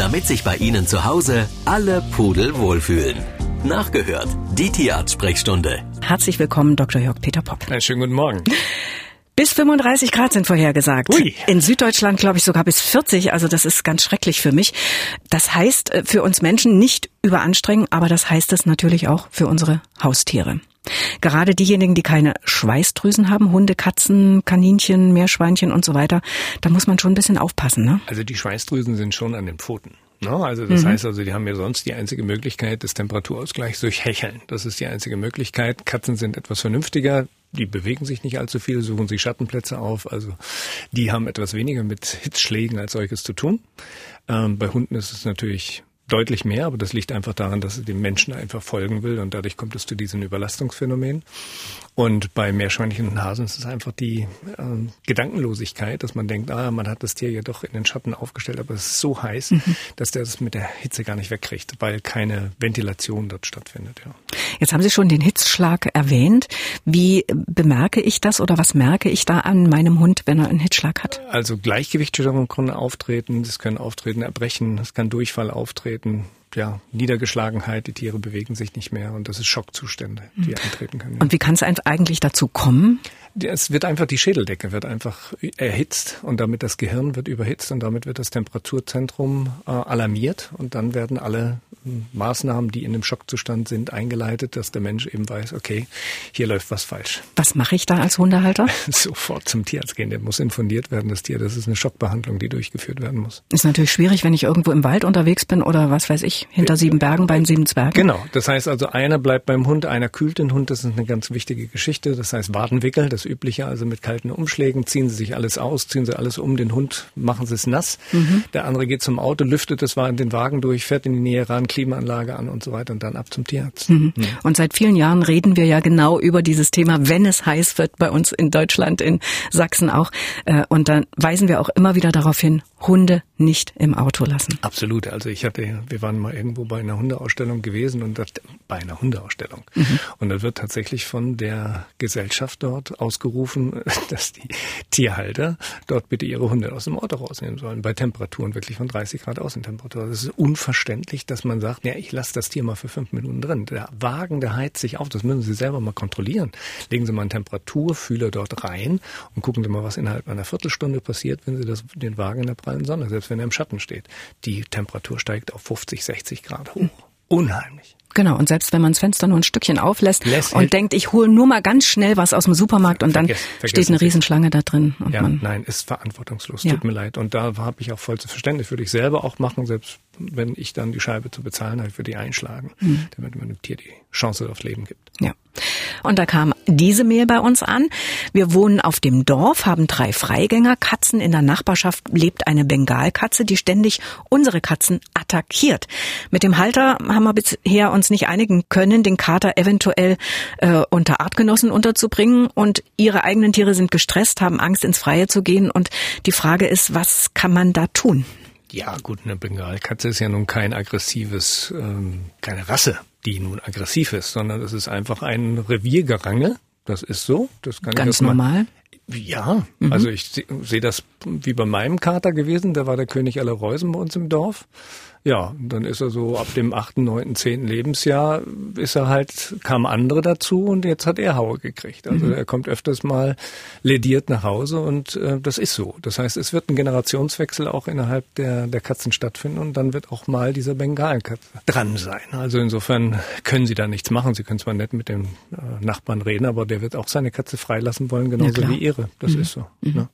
damit sich bei Ihnen zu Hause alle Pudel wohlfühlen. Nachgehört, die Tierarzt-Sprechstunde. Herzlich willkommen, Dr. Jörg Peter Popp. Einen schönen guten Morgen. Bis 35 Grad sind vorhergesagt. Ui. In Süddeutschland glaube ich sogar bis 40. Also das ist ganz schrecklich für mich. Das heißt äh, für uns Menschen nicht überanstrengen, aber das heißt es natürlich auch für unsere Haustiere. Gerade diejenigen, die keine Schweißdrüsen haben, Hunde, Katzen, Kaninchen, Meerschweinchen und so weiter, da muss man schon ein bisschen aufpassen. Ne? Also die Schweißdrüsen sind schon an den Pfoten. Ne? Also das heißt also, die haben ja sonst die einzige Möglichkeit des Temperaturausgleichs durch Hecheln. Das ist die einzige Möglichkeit. Katzen sind etwas vernünftiger. Die bewegen sich nicht allzu viel, suchen sich Schattenplätze auf. Also die haben etwas weniger mit Hitzschlägen als solches zu tun. Ähm, bei Hunden ist es natürlich deutlich mehr, aber das liegt einfach daran, dass es dem Menschen einfach folgen will und dadurch kommt es zu diesen Überlastungsphänomenen. Und bei Meerschweinchen und Hasen ist es einfach die ähm, Gedankenlosigkeit, dass man denkt, ah, man hat das Tier ja doch in den Schatten aufgestellt, aber es ist so heiß, Mhm. dass der das mit der Hitze gar nicht wegkriegt, weil keine Ventilation dort stattfindet. Ja. Jetzt haben Sie schon den Hitzschlag erwähnt. Wie bemerke ich das oder was merke ich da an meinem Hund, wenn er einen Hitzschlag hat? Also Gleichgewichtsstörungen können auftreten, es können auftreten, Erbrechen, es kann Durchfall auftreten, ja, Niedergeschlagenheit, die Tiere bewegen sich nicht mehr und das ist Schockzustände, die eintreten können. Ja. Und wie kann es eigentlich dazu kommen? Es wird einfach die Schädeldecke wird einfach erhitzt und damit das Gehirn wird überhitzt und damit wird das Temperaturzentrum äh, alarmiert und dann werden alle äh, Maßnahmen, die in dem Schockzustand sind, eingeleitet, dass der Mensch eben weiß, okay, hier läuft was falsch. Was mache ich da als Hundehalter? Sofort zum Tierarzt gehen, der muss informiert werden, das Tier, das ist eine Schockbehandlung, die durchgeführt werden muss. Ist natürlich schwierig, wenn ich irgendwo im Wald unterwegs bin oder was weiß ich, hinter sieben Bergen bei den sieben Zwergen. Genau, das heißt also, einer bleibt beim Hund, einer kühlt den Hund, das ist eine ganz wichtige Geschichte. Das heißt Wadenwickel, das übliche, also mit kalten Umschlägen, ziehen Sie sich alles aus, ziehen Sie alles um den Hund, machen Sie es nass. Der andere geht zum Auto, lüftet das in den Wagen durch, fährt in die Nähe ran, Klimaanlage an und so weiter und dann ab zum Tierarzt. Und seit vielen Jahren reden wir ja genau über dieses Thema, wenn es heiß wird, bei uns in Deutschland, in Sachsen auch. Äh, Und dann weisen wir auch immer wieder darauf hin, Hunde nicht im Auto lassen. Absolut. Also ich hatte, wir waren mal irgendwo bei einer Hundeausstellung gewesen und das, bei einer Hundeausstellung. Und da wird tatsächlich von der Gesellschaft dort ausgerufen, dass die Tierhalter dort bitte ihre Hunde aus dem Auto rausnehmen sollen. Bei Temperaturen wirklich von 30 Grad Außentemperatur. Das ist unverständlich, dass man sagt, ja, ich lasse das Tier mal für fünf Minuten drin. Der Wagen, der heizt sich auf. Das müssen Sie selber mal kontrollieren. Legen Sie mal einen Temperaturfühler dort rein und gucken Sie mal, was innerhalb einer Viertelstunde passiert, wenn Sie das, den Wagen in der prallen Sonne, selbst wenn er im Schatten steht. Die Temperatur steigt auf 50, 60 Grad hoch. Unheimlich. Genau, und selbst wenn man das Fenster nur ein Stückchen auflässt Lässt- und denkt, ich hole nur mal ganz schnell was aus dem Supermarkt und dann Vergiss- vergessen steht eine. Riesenschlange da drin. Ja, nein, ist verantwortungslos. Ja. Tut mir leid. Und da habe ich auch vollstes Verständnis. Würde ich selber auch machen, selbst wenn ich dann die Scheibe zu bezahlen habe, ich würde die einschlagen, Mhm. damit man dem Tier die Chance aufs Leben gibt. Ja. Und da kam diese Mail bei uns an. Wir wohnen auf dem Dorf, haben drei Freigängerkatzen. In der Nachbarschaft lebt eine Bengalkatze, die ständig unsere Katzen attackiert. Mit dem Halter haben wir bisher uns nicht einigen können, den Kater eventuell äh, unter Artgenossen unterzubringen. Und ihre eigenen Tiere sind gestresst, haben Angst, ins Freie zu gehen. Und die Frage ist, was kann man da tun? Ja, gut, eine Bengalkatze ist ja nun kein aggressives, ähm, keine Rasse, die nun aggressiv ist, sondern es ist einfach ein Reviergerange. Das ist so. Das kann ich Ganz mal- normal. Ja, also ich sehe seh das wie bei meinem Kater gewesen. Der war der König aller Reusen bei uns im Dorf. Ja, dann ist er so ab dem achten, neunten, zehnten Lebensjahr ist er halt, kam andere dazu und jetzt hat er Haue gekriegt. Also er kommt öfters mal lediert nach Hause und äh, das ist so. Das heißt, es wird ein Generationswechsel auch innerhalb der, der Katzen stattfinden und dann wird auch mal dieser Bengalkatze dran sein. Also insofern können sie da nichts machen. Sie können zwar nett mit dem äh, Nachbarn reden, aber der wird auch seine Katze freilassen wollen, genauso klar. wie ihre. Das ist so. Ne?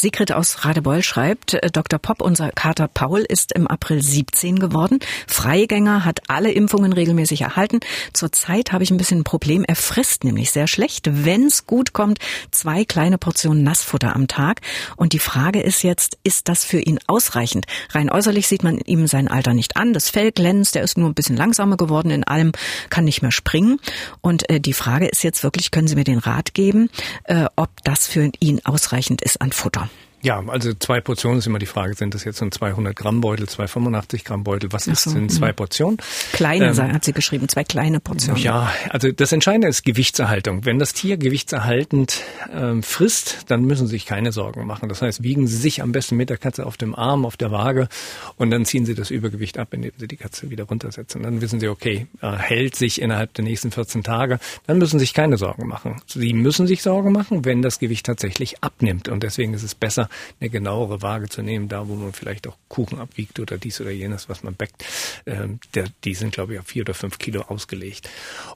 Sigrid aus Radebeul schreibt, äh, Dr. Popp, unser Kater Paul ist im April 17 geworden. Freigänger, hat alle Impfungen regelmäßig erhalten. Zurzeit habe ich ein bisschen ein Problem. Er frisst nämlich sehr schlecht. Wenn es gut kommt, zwei kleine Portionen Nassfutter am Tag. Und die Frage ist jetzt, ist das für ihn ausreichend? Rein äußerlich sieht man ihm sein Alter nicht an. Das Fell glänzt, er ist nur ein bisschen langsamer geworden in allem, kann nicht mehr springen. Und äh, die Frage ist jetzt wirklich, können Sie mir den Rat geben, äh, ob das für ihn ausreichend ist an Futter? Ja, also zwei Portionen ist immer die Frage, sind das jetzt ein 200 Gramm Beutel, 285 Gramm Beutel, was ist, so, zwei mhm. Portionen? Kleine, ähm, hat sie geschrieben, zwei kleine Portionen. Ja, also das Entscheidende ist Gewichtserhaltung. Wenn das Tier gewichtserhaltend ähm, frisst, dann müssen Sie sich keine Sorgen machen. Das heißt, wiegen Sie sich am besten mit der Katze auf dem Arm, auf der Waage und dann ziehen Sie das Übergewicht ab, indem Sie die Katze wieder runtersetzen. Dann wissen Sie, okay, äh, hält sich innerhalb der nächsten 14 Tage, dann müssen Sie sich keine Sorgen machen. Sie müssen sich Sorgen machen, wenn das Gewicht tatsächlich abnimmt und deswegen ist es besser, eine genauere Waage zu nehmen, da wo man vielleicht auch Kuchen abwiegt oder dies oder jenes, was man backt. Ähm, der, die sind, glaube ich, auf vier oder fünf Kilo ausgelegt.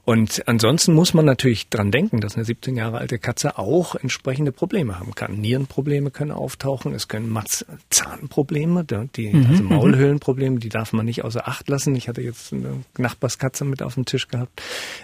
Und ansonsten muss man natürlich dran denken, dass eine 17 Jahre alte Katze auch entsprechende Probleme haben kann. Nierenprobleme können auftauchen, es können Matz Zahnprobleme, die, mhm, also mhm. Maulhöhlenprobleme, die darf man nicht außer Acht lassen. Ich hatte jetzt eine Nachbarskatze mit auf dem Tisch gehabt,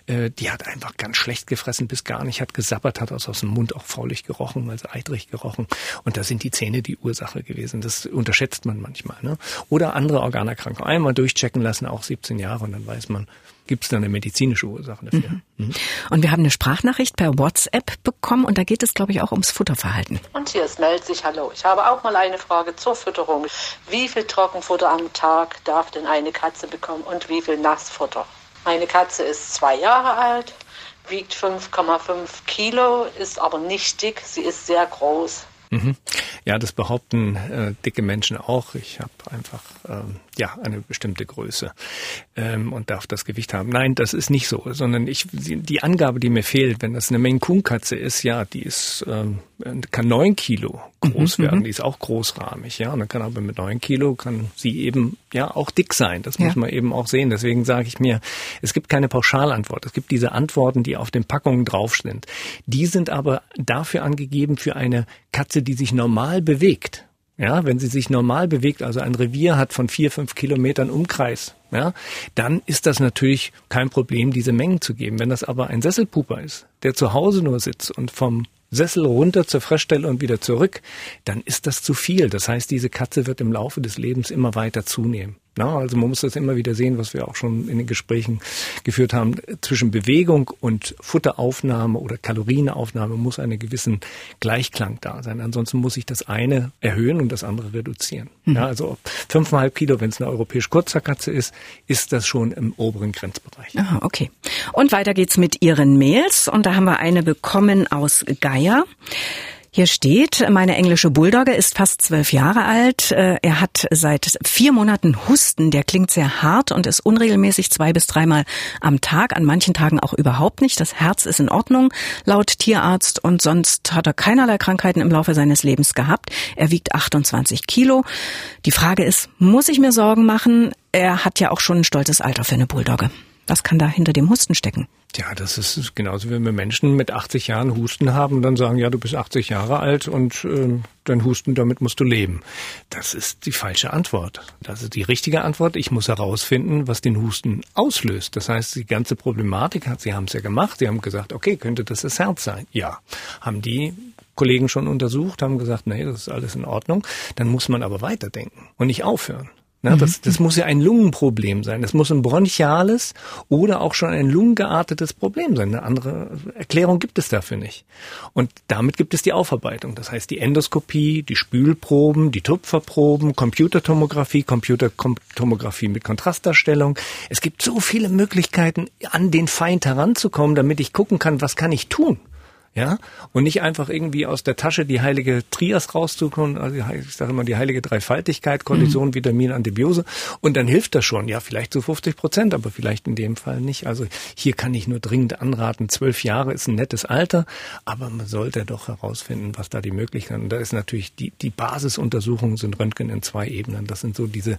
äh, die hat einfach ganz schlecht gefressen bis gar nicht, hat gesabbert, hat aus, aus dem Mund auch faulig gerochen, also eitrig gerochen. Und da sind die Zähne die Ursache gewesen. Das unterschätzt man manchmal. Ne? Oder andere Organerkrankungen. Einmal durchchecken lassen, auch 17 Jahre, und dann weiß man, gibt es da eine medizinische Ursache dafür. Mhm. Mhm. Und wir haben eine Sprachnachricht per WhatsApp bekommen und da geht es, glaube ich, auch ums Futterverhalten. Und hier ist meldet sich, hallo. Ich habe auch mal eine Frage zur Fütterung. Wie viel Trockenfutter am Tag darf denn eine Katze bekommen und wie viel Nassfutter? Meine Katze ist zwei Jahre alt, wiegt 5,5 Kilo, ist aber nicht dick, sie ist sehr groß. Mhm. Ja, das behaupten äh, dicke Menschen auch. Ich habe einfach ähm, ja eine bestimmte Größe ähm, und darf das Gewicht haben. Nein, das ist nicht so, sondern ich die Angabe, die mir fehlt, wenn das eine Maine Coon Katze ist, ja, die ist ähm, kann neun Kilo groß mhm, werden. Mhm. Die ist auch großrahmig, ja. Und dann kann aber mit neun Kilo kann sie eben ja auch dick sein. Das ja. muss man eben auch sehen. Deswegen sage ich mir, es gibt keine Pauschalantwort. Es gibt diese Antworten, die auf den Packungen drauf sind. Die sind aber dafür angegeben für eine Katze, die sich normal bewegt. Ja, wenn sie sich normal bewegt, also ein Revier hat von vier, fünf Kilometern Umkreis, ja, dann ist das natürlich kein Problem, diese Mengen zu geben. Wenn das aber ein Sesselpuper ist, der zu Hause nur sitzt und vom Sessel runter zur Fressstelle und wieder zurück, dann ist das zu viel. Das heißt, diese Katze wird im Laufe des Lebens immer weiter zunehmen. Na, also man muss das immer wieder sehen, was wir auch schon in den Gesprächen geführt haben. Zwischen Bewegung und Futteraufnahme oder Kalorienaufnahme muss einen gewissen Gleichklang da sein. Ansonsten muss ich das eine erhöhen und das andere reduzieren. Mhm. Ja, also fünfeinhalb Kilo, wenn es eine europäisch Kurzhaarkatze ist, ist das schon im oberen Grenzbereich. Aha, okay. Und weiter geht's mit Ihren Mails und da haben wir eine bekommen aus Geier. Hier steht, meine englische Bulldogge ist fast zwölf Jahre alt. Äh, er hat seit vier Monaten Husten. Der klingt sehr hart und ist unregelmäßig zwei bis dreimal am Tag, an manchen Tagen auch überhaupt nicht. Das Herz ist in Ordnung, laut Tierarzt, und sonst hat er keinerlei Krankheiten im Laufe seines Lebens gehabt. Er wiegt 28 Kilo. Die Frage ist, muss ich mir Sorgen machen? Er hat ja auch schon ein stolzes Alter für eine Bulldogge. Was kann da hinter dem Husten stecken? Ja, das ist genauso, wie wir Menschen mit 80 Jahren Husten haben und dann sagen, ja, du bist 80 Jahre alt und äh, dein Husten, damit musst du leben. Das ist die falsche Antwort. Das ist die richtige Antwort. Ich muss herausfinden, was den Husten auslöst. Das heißt, die ganze Problematik hat, Sie haben es ja gemacht, Sie haben gesagt, okay, könnte das das Herz sein? Ja. Haben die Kollegen schon untersucht, haben gesagt, nee, das ist alles in Ordnung. Dann muss man aber weiterdenken und nicht aufhören. Na, das, das muss ja ein Lungenproblem sein. Das muss ein bronchiales oder auch schon ein lungengeartetes Problem sein. Eine andere Erklärung gibt es dafür nicht. Und damit gibt es die Aufarbeitung. Das heißt die Endoskopie, die Spülproben, die Tupferproben, Computertomographie, Computertomographie mit Kontrastdarstellung. Es gibt so viele Möglichkeiten, an den Feind heranzukommen, damit ich gucken kann, was kann ich tun ja, und nicht einfach irgendwie aus der Tasche die heilige Trias rauszukommen, also ich sage immer die heilige Dreifaltigkeit, Kondition, mhm. Vitamin, Antibiose. Und dann hilft das schon, ja, vielleicht zu 50 Prozent, aber vielleicht in dem Fall nicht. Also hier kann ich nur dringend anraten, zwölf Jahre ist ein nettes Alter, aber man sollte doch herausfinden, was da die Möglichkeiten, und da ist natürlich die, die Basisuntersuchungen sind Röntgen in zwei Ebenen, das sind so diese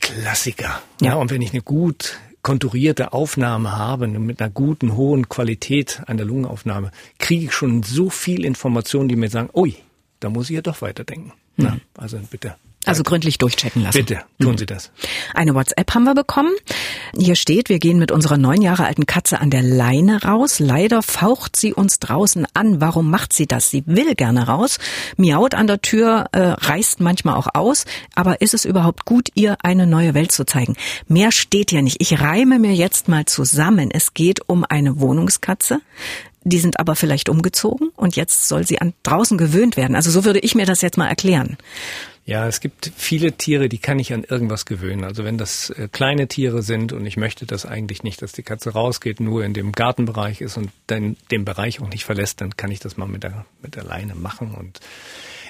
Klassiker. Ja, ja. und wenn ich eine gut konturierte Aufnahme habe, mit einer guten, hohen Qualität an der Lungenaufnahme, kriege ich schon so viel Informationen, die mir sagen, ui, da muss ich ja doch weiterdenken. Mhm. Na, also bitte also gründlich durchchecken lassen. Bitte, tun Sie das. Eine WhatsApp haben wir bekommen. Hier steht, wir gehen mit unserer neun Jahre alten Katze an der Leine raus. Leider faucht sie uns draußen an. Warum macht sie das? Sie will gerne raus, miaut an der Tür, äh, reißt manchmal auch aus. Aber ist es überhaupt gut, ihr eine neue Welt zu zeigen? Mehr steht ja nicht. Ich reime mir jetzt mal zusammen. Es geht um eine Wohnungskatze die sind aber vielleicht umgezogen und jetzt soll sie an draußen gewöhnt werden. Also so würde ich mir das jetzt mal erklären. Ja, es gibt viele Tiere, die kann ich an irgendwas gewöhnen. Also wenn das äh, kleine Tiere sind und ich möchte das eigentlich nicht, dass die Katze rausgeht, nur in dem Gartenbereich ist und dann den Bereich auch nicht verlässt, dann kann ich das mal mit der, mit der Leine machen und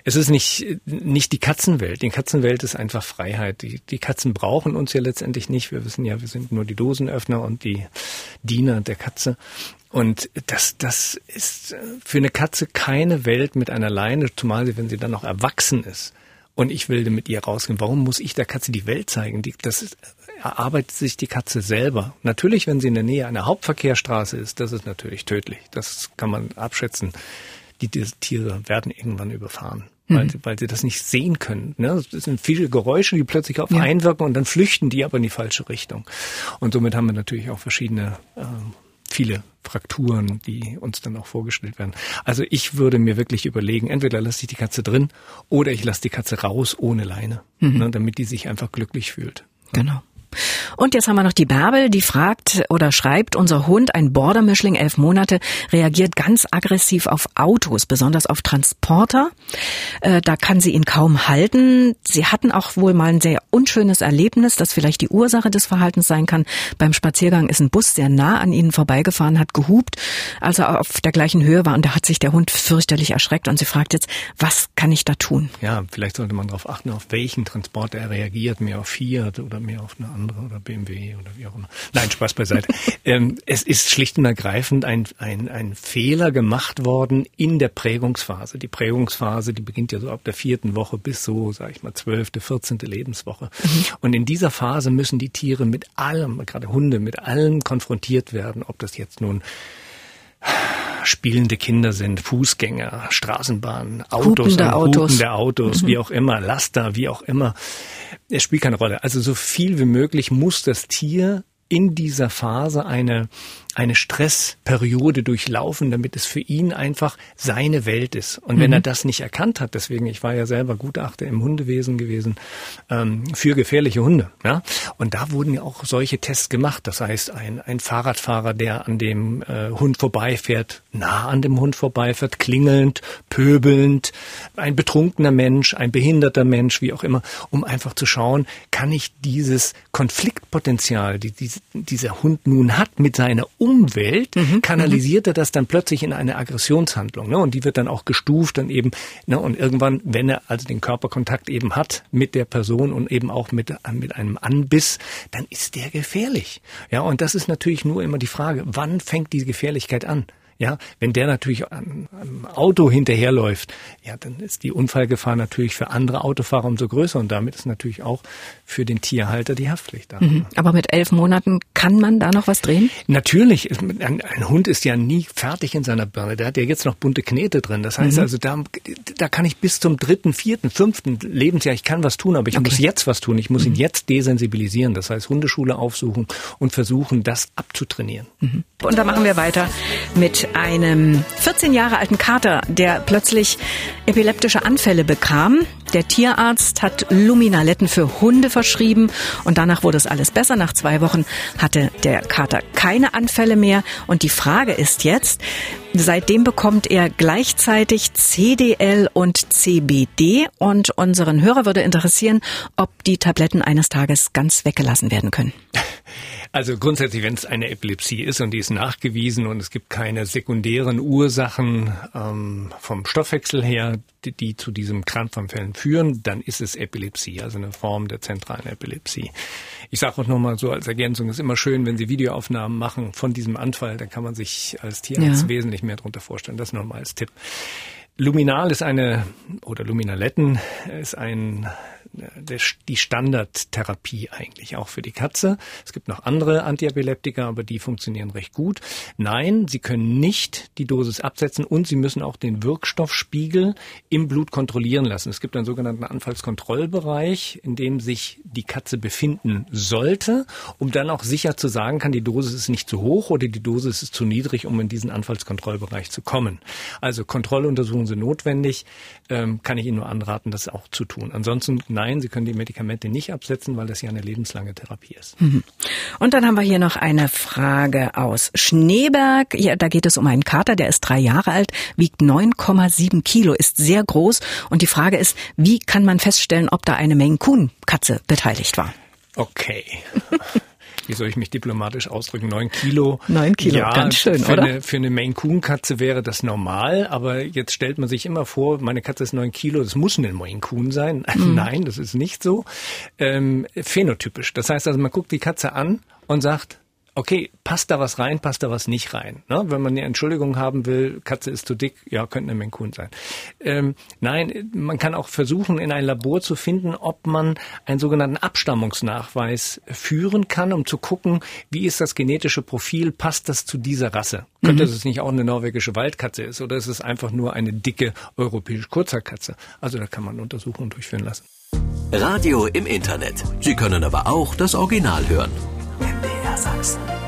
es ist nicht, nicht die Katzenwelt. Die Katzenwelt ist einfach Freiheit. Die, die Katzen brauchen uns ja letztendlich nicht. Wir wissen ja, wir sind nur die Dosenöffner und die Diener der Katze. Und das, das ist für eine Katze keine Welt mit einer Leine, zumal sie, wenn sie dann noch erwachsen ist und ich will mit ihr rausgehen. Warum muss ich der Katze die Welt zeigen? Die, das ist, erarbeitet sich die Katze selber. Natürlich, wenn sie in der Nähe einer Hauptverkehrsstraße ist, das ist natürlich tödlich. Das kann man abschätzen. Die, die Tiere werden irgendwann überfahren. Mhm. Weil, weil sie das nicht sehen können. Ne? Das sind viele Geräusche, die plötzlich auf ja. einwirken und dann flüchten die aber in die falsche Richtung. Und somit haben wir natürlich auch verschiedene äh, viele Frakturen, die uns dann auch vorgestellt werden. Also ich würde mir wirklich überlegen, entweder lasse ich die Katze drin oder ich lasse die Katze raus ohne Leine, mhm. ne, damit die sich einfach glücklich fühlt. Genau. Und jetzt haben wir noch die Bärbel, die fragt oder schreibt, unser Hund, ein Border-Mischling, elf Monate, reagiert ganz aggressiv auf Autos, besonders auf Transporter. Äh, da kann sie ihn kaum halten. Sie hatten auch wohl mal ein sehr unschönes Erlebnis, das vielleicht die Ursache des Verhaltens sein kann. Beim Spaziergang ist ein Bus sehr nah an ihnen vorbeigefahren, hat gehupt, als er auf der gleichen Höhe war und da hat sich der Hund fürchterlich erschreckt und sie fragt jetzt, was kann ich da tun? Ja, vielleicht sollte man darauf achten, auf welchen Transporter er reagiert, mehr auf Fiat oder mehr auf eine andere oder BMW oder wie auch immer. Nein, Spaß beiseite. ähm, es ist schlicht und ergreifend ein, ein, ein Fehler gemacht worden in der Prägungsphase. Die Prägungsphase, die beginnt ja so ab der vierten Woche bis so, sag ich mal, zwölfte, vierzehnte Lebenswoche. Mhm. Und in dieser Phase müssen die Tiere mit allem, gerade Hunde, mit allem konfrontiert werden, ob das jetzt nun spielende Kinder sind, Fußgänger, Straßenbahnen, Autos, hupende Autos, hupende Autos mhm. wie auch immer, Laster, wie auch immer. Es spielt keine Rolle. Also so viel wie möglich muss das Tier in dieser Phase eine eine Stressperiode durchlaufen, damit es für ihn einfach seine Welt ist. Und wenn mhm. er das nicht erkannt hat, deswegen, ich war ja selber Gutachter im Hundewesen gewesen, ähm, für gefährliche Hunde. Ja? Und da wurden ja auch solche Tests gemacht. Das heißt, ein, ein Fahrradfahrer, der an dem äh, Hund vorbeifährt, nah an dem Hund vorbeifährt, klingelnd, pöbelnd, ein betrunkener Mensch, ein behinderter Mensch, wie auch immer, um einfach zu schauen, kann ich dieses Konfliktpotenzial, die, die dieser Hund nun hat mit seiner Umwelt mhm. kanalisiert er das dann plötzlich in eine Aggressionshandlung. Ne? Und die wird dann auch gestuft dann eben, ne? und irgendwann, wenn er also den Körperkontakt eben hat mit der Person und eben auch mit, mit einem Anbiss, dann ist der gefährlich. Ja, und das ist natürlich nur immer die Frage, wann fängt diese Gefährlichkeit an? Ja, wenn der natürlich am Auto hinterherläuft, ja, dann ist die Unfallgefahr natürlich für andere Autofahrer umso größer und damit ist natürlich auch für den Tierhalter die Haftpflicht da. Mhm. Aber mit elf Monaten kann man da noch was drehen? Natürlich. Ein, ein, Hund ist ja nie fertig in seiner Birne. Der hat ja jetzt noch bunte Knete drin. Das heißt mhm. also, da, da kann ich bis zum dritten, vierten, fünften Lebensjahr, ich kann was tun, aber ich okay. muss jetzt was tun. Ich muss mhm. ihn jetzt desensibilisieren. Das heißt, Hundeschule aufsuchen und versuchen, das abzutrainieren. Mhm. Und da machen wir weiter mit einem 14 Jahre alten Kater, der plötzlich epileptische Anfälle bekam. Der Tierarzt hat Luminaletten für Hunde verschrieben und danach wurde es alles besser. Nach zwei Wochen hatte der Kater keine Anfälle mehr. Und die Frage ist jetzt, seitdem bekommt er gleichzeitig CDL und CBD und unseren Hörer würde interessieren, ob die Tabletten eines Tages ganz weggelassen werden können. Also grundsätzlich, wenn es eine Epilepsie ist und die ist nachgewiesen und es gibt keine sekundären Ursachen ähm, vom Stoffwechsel her, die, die zu diesem Krampfanfällen führen, dann ist es Epilepsie, also eine Form der zentralen Epilepsie. Ich sage auch nochmal so als Ergänzung, es ist immer schön, wenn Sie Videoaufnahmen machen von diesem Anfall, da kann man sich als Tierarzt ja. wesentlich mehr darunter vorstellen. Das nur mal als Tipp. Luminal ist eine, oder Luminaletten ist ein die Standardtherapie eigentlich auch für die Katze. Es gibt noch andere Antiepileptika, aber die funktionieren recht gut. Nein, sie können nicht die Dosis absetzen und sie müssen auch den Wirkstoffspiegel im Blut kontrollieren lassen. Es gibt einen sogenannten Anfallskontrollbereich, in dem sich die Katze befinden sollte, um dann auch sicher zu sagen kann, die Dosis ist nicht zu hoch oder die Dosis ist zu niedrig, um in diesen Anfallskontrollbereich zu kommen. Also Kontrolluntersuchungen sind notwendig, ähm, kann ich Ihnen nur anraten, das auch zu tun. Ansonsten nein, Nein, Sie können die Medikamente nicht absetzen, weil das ja eine lebenslange Therapie ist. Mhm. Und dann haben wir hier noch eine Frage aus Schneeberg. Ja, da geht es um einen Kater, der ist drei Jahre alt, wiegt 9,7 Kilo, ist sehr groß. Und die Frage ist, wie kann man feststellen, ob da eine Maine Coon Katze beteiligt war? Okay. wie soll ich mich diplomatisch ausdrücken, neun Kilo. Neun Kilo, ja, ganz schön, für oder? Eine, für eine Maine Coon Katze wäre das normal, aber jetzt stellt man sich immer vor, meine Katze ist neun Kilo, das muss eine Maine Coon sein. Mhm. Nein, das ist nicht so. Ähm, phänotypisch. Das heißt also, man guckt die Katze an und sagt, okay, passt da was rein, passt da was nicht rein. Ne? Wenn man eine Entschuldigung haben will, Katze ist zu dick, ja, könnte eine Menkun sein. Ähm, nein, man kann auch versuchen, in ein Labor zu finden, ob man einen sogenannten Abstammungsnachweis führen kann, um zu gucken, wie ist das genetische Profil, passt das zu dieser Rasse? Mhm. Könnte es nicht auch eine norwegische Waldkatze ist oder ist es einfach nur eine dicke europäische Kurzhaarkatze? Also da kann man Untersuchungen durchführen lassen. Radio im Internet. Sie können aber auch das Original hören. MDR Sachsen.